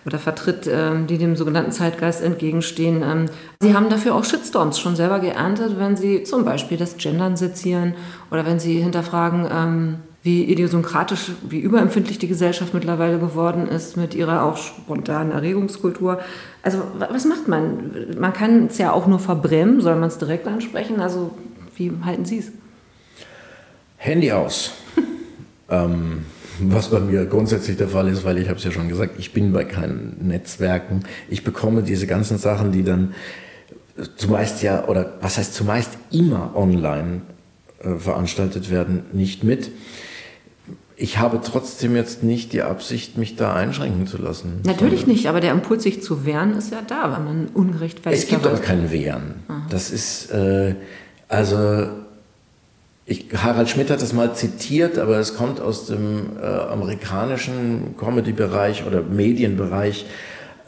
oder vertritt, ähm, die dem sogenannten Zeitgeist entgegenstehen. Ähm, sie haben dafür auch Shitstorms schon selber geerntet, wenn Sie zum Beispiel das Gendern sezieren oder wenn Sie hinterfragen, ähm, wie idiosynkratisch, wie überempfindlich die Gesellschaft mittlerweile geworden ist mit ihrer auch spontanen Erregungskultur. Also was macht man? Man kann es ja auch nur verbrennen, soll man es direkt ansprechen? Also wie halten Sie es? Handy aus. ähm, was bei mir grundsätzlich der Fall ist, weil ich habe es ja schon gesagt, ich bin bei keinen Netzwerken. Ich bekomme diese ganzen Sachen, die dann zumeist ja, oder was heißt zumeist immer online äh, veranstaltet werden, nicht mit. Ich habe trotzdem jetzt nicht die Absicht, mich da einschränken zu lassen. Natürlich nicht, aber der Impuls, sich zu wehren, ist ja da, wenn man ungerechtfertigt Es gibt aber kein Wehren. Aha. Das ist, äh, also ich, Harald Schmidt hat das mal zitiert, aber es kommt aus dem äh, amerikanischen Comedy-Bereich oder Medienbereich.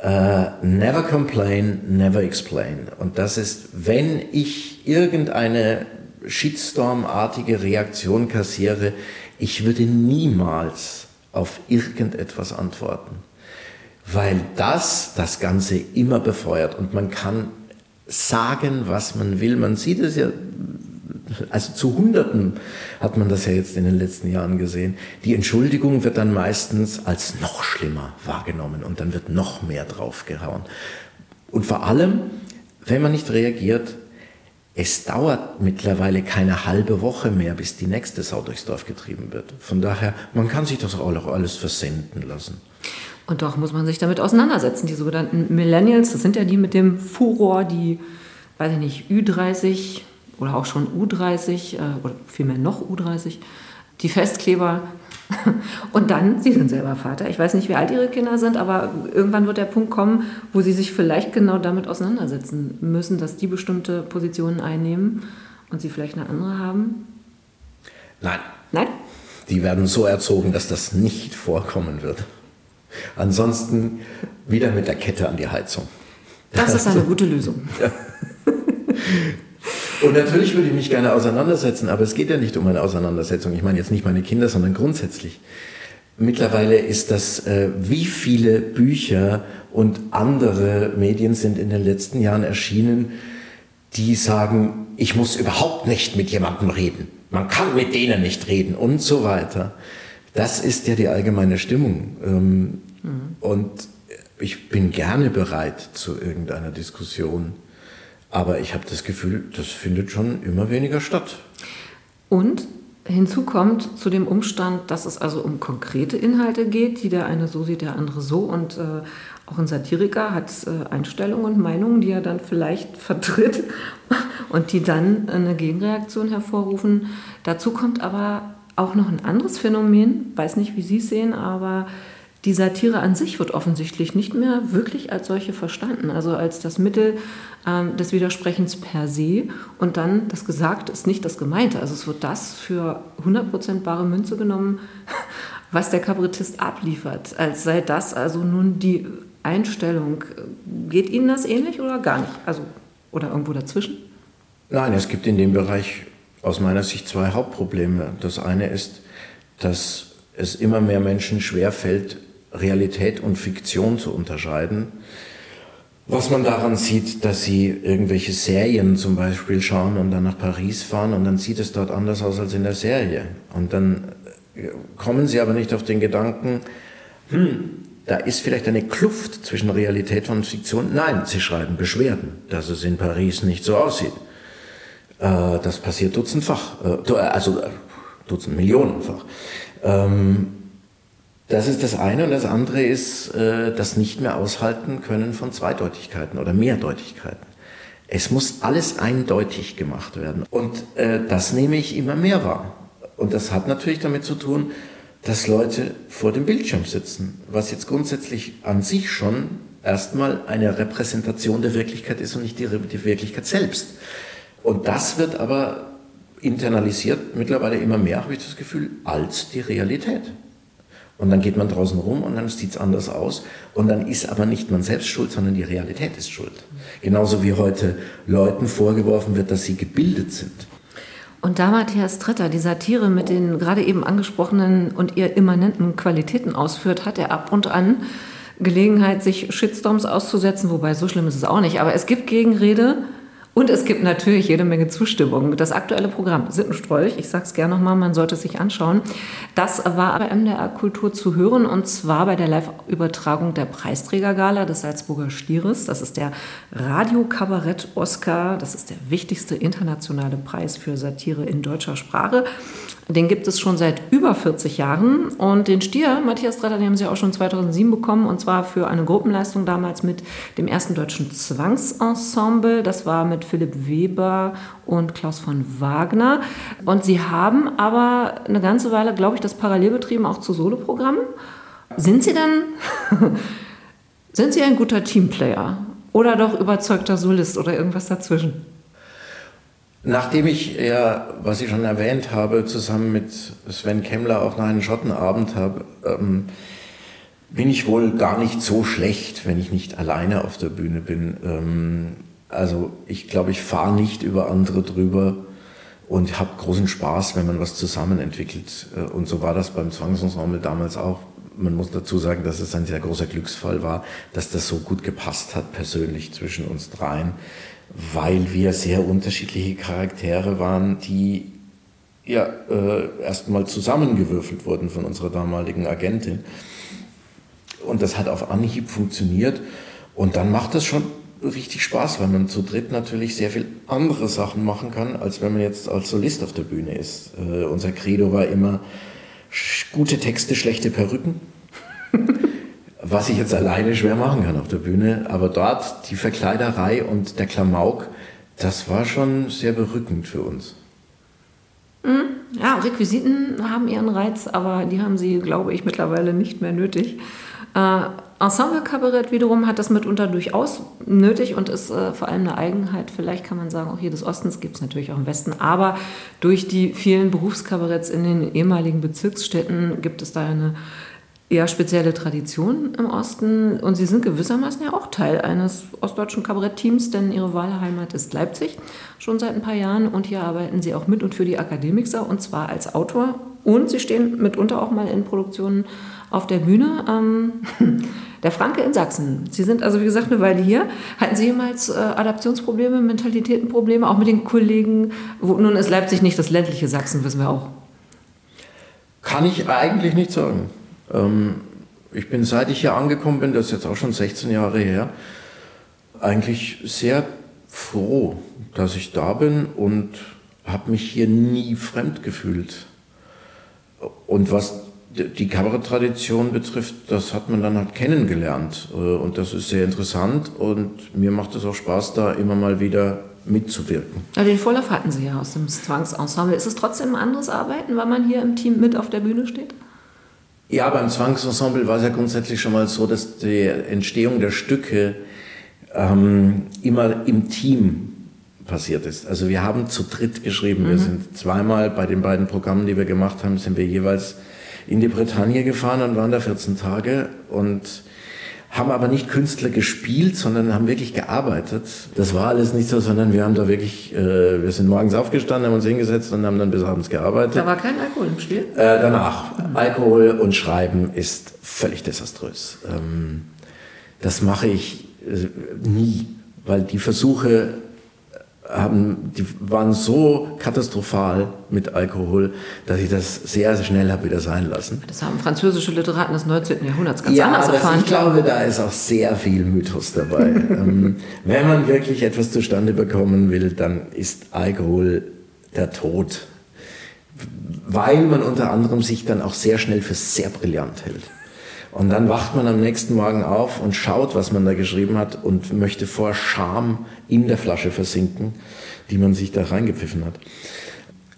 Uh, never complain, never explain. Und das ist, wenn ich irgendeine Shitstorm-artige Reaktion kassiere, ich würde niemals auf irgendetwas antworten, weil das das Ganze immer befeuert und man kann sagen, was man will. Man sieht es ja also zu Hunderten hat man das ja jetzt in den letzten Jahren gesehen. Die Entschuldigung wird dann meistens als noch schlimmer wahrgenommen und dann wird noch mehr draufgehauen. Und vor allem, wenn man nicht reagiert, es dauert mittlerweile keine halbe Woche mehr, bis die nächste Sau durchs Dorf getrieben wird. Von daher, man kann sich das auch alles versenden lassen. Und doch muss man sich damit auseinandersetzen. Die sogenannten Millennials, das sind ja die mit dem Furor, die, weiß ich nicht, Ü30, oder auch schon U30 äh, oder vielmehr noch U30, die Festkleber. Und dann, Sie sind selber Vater. Ich weiß nicht, wie alt Ihre Kinder sind, aber irgendwann wird der Punkt kommen, wo Sie sich vielleicht genau damit auseinandersetzen müssen, dass die bestimmte Positionen einnehmen und Sie vielleicht eine andere haben. Nein. Nein? Die werden so erzogen, dass das nicht vorkommen wird. Ansonsten wieder mit der Kette an die Heizung. Das ist eine gute Lösung. Ja. Und natürlich würde ich mich gerne auseinandersetzen, aber es geht ja nicht um eine Auseinandersetzung. Ich meine jetzt nicht meine Kinder, sondern grundsätzlich. Mittlerweile ist das, äh, wie viele Bücher und andere Medien sind in den letzten Jahren erschienen, die sagen, ich muss überhaupt nicht mit jemandem reden. Man kann mit denen nicht reden und so weiter. Das ist ja die allgemeine Stimmung. Ähm, mhm. Und ich bin gerne bereit zu irgendeiner Diskussion. Aber ich habe das Gefühl, das findet schon immer weniger statt. Und hinzu kommt zu dem Umstand, dass es also um konkrete Inhalte geht, die der eine so sieht, der andere so. Und äh, auch ein Satiriker hat äh, Einstellungen und Meinungen, die er dann vielleicht vertritt und die dann eine Gegenreaktion hervorrufen. Dazu kommt aber auch noch ein anderes Phänomen, weiß nicht, wie Sie es sehen, aber die Satire an sich wird offensichtlich nicht mehr wirklich als solche verstanden, also als das Mittel ähm, des Widersprechens per se und dann das Gesagte ist nicht das Gemeinte. Also es wird das für 100% bare Münze genommen, was der Kabarettist abliefert, als sei das also nun die Einstellung. Geht Ihnen das ähnlich oder gar nicht? Also, oder irgendwo dazwischen? Nein, es gibt in dem Bereich aus meiner Sicht zwei Hauptprobleme. Das eine ist, dass es immer mehr Menschen schwerfällt, Realität und Fiktion zu unterscheiden. Was man daran sieht, dass sie irgendwelche Serien zum Beispiel schauen und dann nach Paris fahren und dann sieht es dort anders aus als in der Serie. Und dann äh, kommen sie aber nicht auf den Gedanken, hm, da ist vielleicht eine Kluft zwischen Realität und Fiktion. Nein, sie schreiben Beschwerden, dass es in Paris nicht so aussieht. Äh, das passiert dutzendfach, äh, also Dutzend Millionenfach. Ähm, das ist das eine und das andere ist äh, das nicht mehr aushalten können von Zweideutigkeiten oder Mehrdeutigkeiten. Es muss alles eindeutig gemacht werden und äh, das nehme ich immer mehr wahr. Und das hat natürlich damit zu tun, dass Leute vor dem Bildschirm sitzen, was jetzt grundsätzlich an sich schon erstmal eine Repräsentation der Wirklichkeit ist und nicht die, die Wirklichkeit selbst. Und das wird aber internalisiert mittlerweile immer mehr, habe ich das Gefühl, als die Realität. Und dann geht man draußen rum und dann sieht es anders aus. Und dann ist aber nicht man selbst schuld, sondern die Realität ist schuld. Genauso wie heute Leuten vorgeworfen wird, dass sie gebildet sind. Und da Matthias Tretter die Satire mit den gerade eben angesprochenen und ihr immanenten Qualitäten ausführt, hat er ab und an Gelegenheit, sich Shitstorms auszusetzen, wobei so schlimm ist es auch nicht. Aber es gibt Gegenrede und es gibt natürlich jede Menge Zustimmung. Das aktuelle Programm Sittenstrolch, ich sage es gerne nochmal, man sollte es sich anschauen, das war bei MDR Kultur zu hören und zwar bei der Live-Übertragung der Preisträgergala des Salzburger Stieres. Das ist der Radio-Kabarett Oscar. Das ist der wichtigste internationale Preis für Satire in deutscher Sprache. Den gibt es schon seit über 40 Jahren. Und den Stier, Matthias Dretter, den haben Sie auch schon 2007 bekommen. Und zwar für eine Gruppenleistung damals mit dem ersten deutschen Zwangsensemble. Das war mit Philipp Weber und Klaus von Wagner. Und Sie haben aber eine ganze Weile, glaube ich, das parallel betrieben, auch zu Soloprogrammen. Sind Sie denn, sind Sie ein guter Teamplayer? Oder doch überzeugter Solist oder irgendwas dazwischen? Nachdem ich ja, was ich schon erwähnt habe, zusammen mit Sven Kemmler auch noch einen Schottenabend habe, ähm, bin ich wohl gar nicht so schlecht, wenn ich nicht alleine auf der Bühne bin. Ähm, also ich glaube, ich fahre nicht über andere drüber und habe großen Spaß, wenn man was zusammen entwickelt. Äh, und so war das beim Zwangsensemble damals auch. Man muss dazu sagen, dass es ein sehr großer Glücksfall war, dass das so gut gepasst hat persönlich zwischen uns dreien, weil wir sehr unterschiedliche Charaktere waren, die ja äh, erstmal zusammengewürfelt wurden von unserer damaligen Agentin. Und das hat auf Anhieb funktioniert. Und dann macht das schon richtig Spaß, weil man zu dritt natürlich sehr viel andere Sachen machen kann, als wenn man jetzt als Solist auf der Bühne ist. Äh, unser Credo war immer gute Texte, schlechte Perücken. Was ich jetzt alleine schwer machen kann auf der Bühne. Aber dort die Verkleiderei und der Klamauk, das war schon sehr berückend für uns. Mhm. Ja, Requisiten haben ihren Reiz, aber die haben sie, glaube ich, mittlerweile nicht mehr nötig. Äh, Ensemble-Kabarett wiederum hat das mitunter durchaus nötig und ist äh, vor allem eine Eigenheit. Vielleicht kann man sagen, auch hier des Ostens gibt es natürlich auch im Westen. Aber durch die vielen Berufskabaretts in den ehemaligen Bezirksstädten gibt es da eine eher spezielle Tradition im Osten. Und sie sind gewissermaßen ja auch Teil eines ostdeutschen Kabarettteams, denn ihre Wahlheimat ist Leipzig schon seit ein paar Jahren. Und hier arbeiten sie auch mit und für die Akademikser und zwar als Autor. Und sie stehen mitunter auch mal in Produktionen auf der Bühne. Ähm, der Franke in Sachsen. Sie sind also, wie gesagt, eine Weile hier. Hatten Sie jemals äh, Adaptionsprobleme, Mentalitätenprobleme, auch mit den Kollegen? Wo, nun ist Leipzig nicht das ländliche Sachsen, wissen wir auch. Kann ich eigentlich nicht sagen. Ähm, ich bin, seit ich hier angekommen bin, das ist jetzt auch schon 16 Jahre her, eigentlich sehr froh, dass ich da bin und habe mich hier nie fremd gefühlt. Und was die Kabaretttradition betrifft, das hat man dann halt kennengelernt. Äh, und das ist sehr interessant und mir macht es auch Spaß, da immer mal wieder mitzuwirken. Ja, den Vorlauf hatten Sie ja aus dem Zwangsensemble. Ist es trotzdem ein anderes Arbeiten, weil man hier im Team mit auf der Bühne steht? Ja, beim Zwangsensemble war es ja grundsätzlich schon mal so, dass die Entstehung der Stücke ähm, immer im Team passiert ist. Also wir haben zu dritt geschrieben. Mhm. Wir sind zweimal bei den beiden Programmen, die wir gemacht haben, sind wir jeweils in die Bretagne gefahren und waren da 14 Tage und haben aber nicht Künstler gespielt, sondern haben wirklich gearbeitet. Das war alles nicht so, sondern wir haben da wirklich, äh, wir sind morgens aufgestanden, haben uns hingesetzt und haben dann bis abends gearbeitet. Da war kein Alkohol im Spiel? Äh, danach. Alkohol und Schreiben ist völlig desaströs. Ähm, das mache ich äh, nie, weil die Versuche haben, die waren so katastrophal mit Alkohol, dass ich das sehr, sehr schnell habe wieder sein lassen. Das haben französische Literaten des 19. Jahrhunderts ganz ja, anders erfahren. Ich glaube, da ist auch sehr viel Mythos dabei. ähm, wenn man wirklich etwas zustande bekommen will, dann ist Alkohol der Tod. Weil man unter anderem sich dann auch sehr schnell für sehr brillant hält. Und dann wacht man am nächsten Morgen auf und schaut, was man da geschrieben hat und möchte vor Scham in der Flasche versinken, die man sich da reingepfiffen hat.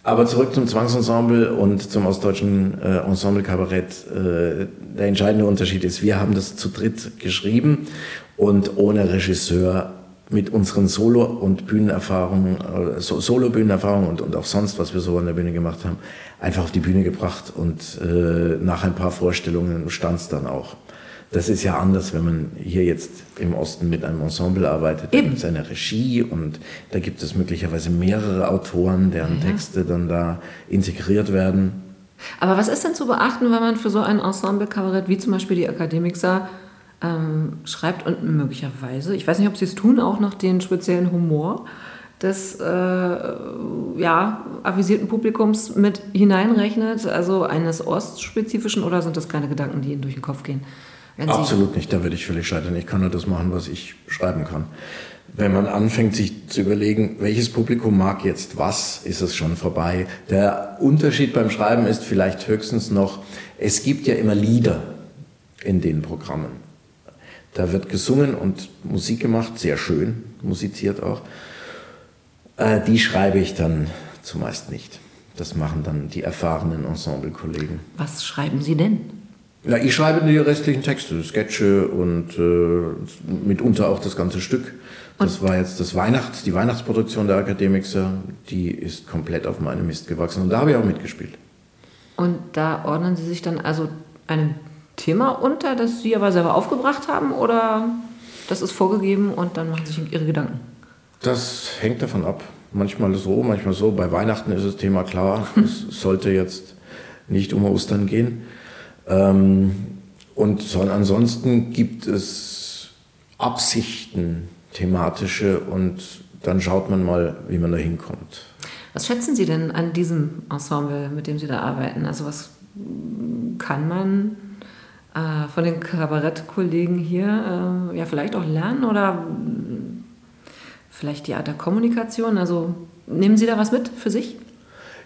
Aber zurück zum Zwangsensemble und zum ostdeutschen äh, Ensemble Kabarett. Äh, der entscheidende Unterschied ist, wir haben das zu dritt geschrieben und ohne Regisseur mit unseren Solo- und Bühnenerfahrungen, äh, Solo-Bühnenerfahrungen und, und auch sonst, was wir so an der Bühne gemacht haben, einfach auf die Bühne gebracht und äh, nach ein paar Vorstellungen stand es dann auch. Das ist ja anders, wenn man hier jetzt im Osten mit einem Ensemble arbeitet. Da gibt es eine Regie und da gibt es möglicherweise mehrere Autoren, deren ja. Texte dann da integriert werden. Aber was ist denn zu beachten, wenn man für so ein Ensemble-Kabarett wie zum Beispiel die Akademiksa ähm, schreibt und möglicherweise, ich weiß nicht, ob sie es tun, auch noch den speziellen Humor des äh, ja, avisierten Publikums mit hineinrechnet, also eines ostspezifischen, oder sind das keine Gedanken, die Ihnen durch den Kopf gehen? Absolut nicht, da würde ich völlig scheitern. Ich kann nur das machen, was ich schreiben kann. Wenn man anfängt, sich zu überlegen, welches Publikum mag jetzt was, ist es schon vorbei. Der Unterschied beim Schreiben ist vielleicht höchstens noch, es gibt ja immer Lieder in den Programmen. Da wird gesungen und Musik gemacht, sehr schön, musiziert auch. Äh, die schreibe ich dann zumeist nicht. Das machen dann die erfahrenen Ensemble-Kollegen. Was schreiben Sie denn? Ja, ich schreibe die restlichen Texte, Sketche und äh, mitunter auch das ganze Stück. Das war jetzt das Weihnachts, die Weihnachtsproduktion der Akademiker, die ist komplett auf meine Mist gewachsen und da habe ich auch mitgespielt. Und da ordnen Sie sich dann also einem Thema unter, das Sie aber selber aufgebracht haben oder das ist vorgegeben und dann machen Sie sich Ihre Gedanken? Das hängt davon ab. Manchmal so, manchmal so. Bei Weihnachten ist das Thema klar. Es sollte jetzt nicht um Ostern gehen. Ähm, und ansonsten gibt es Absichten, thematische, und dann schaut man mal, wie man da hinkommt. Was schätzen Sie denn an diesem Ensemble, mit dem Sie da arbeiten? Also was kann man äh, von den Kabarettkollegen hier äh, ja vielleicht auch lernen oder vielleicht die Art der Kommunikation? Also nehmen Sie da was mit für sich?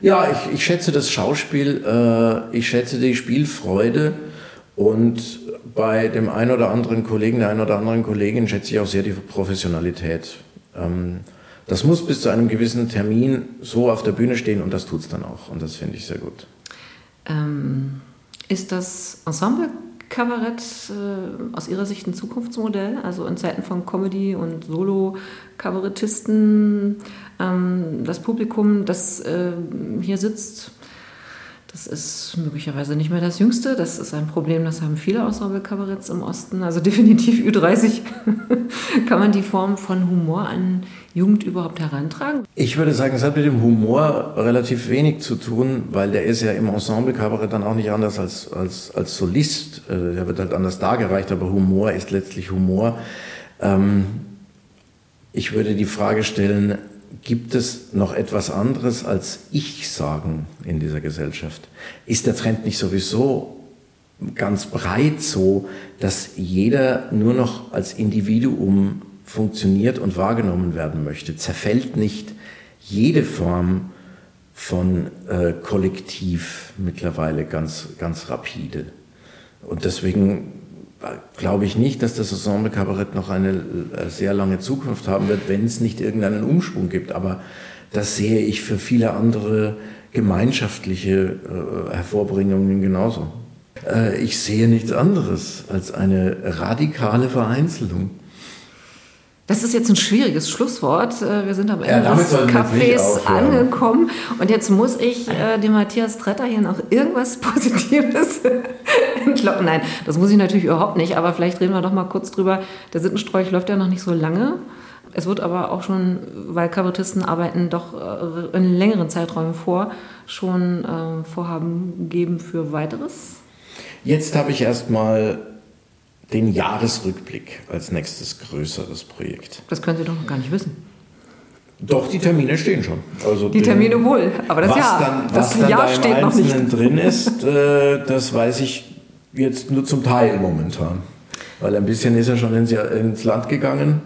Ja, ich, ich schätze das Schauspiel, äh, ich schätze die Spielfreude und bei dem einen oder anderen Kollegen, der einen oder anderen Kollegin schätze ich auch sehr die Professionalität. Ähm, das muss bis zu einem gewissen Termin so auf der Bühne stehen und das tut es dann auch und das finde ich sehr gut. Ähm, ist das Ensemble Kabarett äh, aus Ihrer Sicht ein Zukunftsmodell? Also in Zeiten von Comedy und Solo-Kabarettisten, ähm, das Publikum, das äh, hier sitzt, das ist möglicherweise nicht mehr das Jüngste. Das ist ein Problem, das haben viele Ensemble-Kabaretts im Osten. Also definitiv Ü30 kann man die Form von Humor an Jugend überhaupt herantragen? Ich würde sagen, es hat mit dem Humor relativ wenig zu tun, weil der ist ja im Ensemble-Kabarett dann auch nicht anders als, als, als Solist. Äh, der wird halt anders dargereicht, aber Humor ist letztlich Humor. Ähm, ich würde die Frage stellen, Gibt es noch etwas anderes als Ich sagen in dieser Gesellschaft? Ist der Trend nicht sowieso ganz breit so, dass jeder nur noch als Individuum funktioniert und wahrgenommen werden möchte? Zerfällt nicht jede Form von äh, Kollektiv mittlerweile ganz, ganz rapide? Und deswegen glaube ich nicht, dass das Ensemble Kabarett noch eine äh, sehr lange Zukunft haben wird, wenn es nicht irgendeinen Umschwung gibt. Aber das sehe ich für viele andere gemeinschaftliche äh, Hervorbringungen genauso. Äh, ich sehe nichts anderes als eine radikale Vereinzelung. Das ist jetzt ein schwieriges Schlusswort. Äh, wir sind am Ende ja, des Cafés angekommen. Und jetzt muss ich äh, dem Matthias Tretter hier noch irgendwas Positives entlocken. Nein, das muss ich natürlich überhaupt nicht. Aber vielleicht reden wir doch mal kurz drüber. Der Sittensträuch läuft ja noch nicht so lange. Es wird aber auch schon, weil Kabarettisten arbeiten doch äh, in längeren Zeiträumen vor, schon äh, Vorhaben geben für weiteres. Jetzt habe ich erstmal den Jahresrückblick als nächstes größeres Projekt. Das können Sie doch noch gar nicht wissen. Doch, die Termine stehen schon. Also die Termine den, wohl, aber das was Jahr, dann, das was Jahr dann steht im noch nicht. drin ist, äh, das weiß ich jetzt nur zum Teil momentan. Weil ein bisschen ist er schon ins, ins Land gegangen.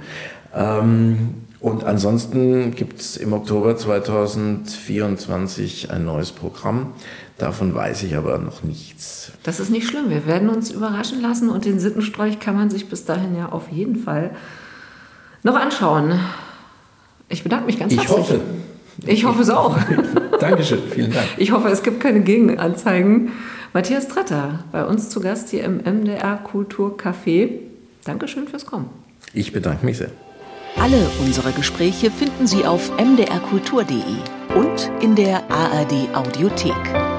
Ähm, und ansonsten gibt es im Oktober 2024 ein neues Programm. Davon weiß ich aber noch nichts. Das ist nicht schlimm. Wir werden uns überraschen lassen und den Sittenstreich kann man sich bis dahin ja auf jeden Fall noch anschauen. Ich bedanke mich ganz ich herzlich. Ich hoffe. Ich hoffe es auch. Dankeschön, vielen Dank. Ich hoffe, es gibt keine Gegenanzeigen. Matthias Tretter, bei uns zu Gast hier im MDR Kulturcafé. Dankeschön fürs Kommen. Ich bedanke mich sehr. Alle unsere Gespräche finden Sie auf mdrkultur.de und in der ARD Audiothek.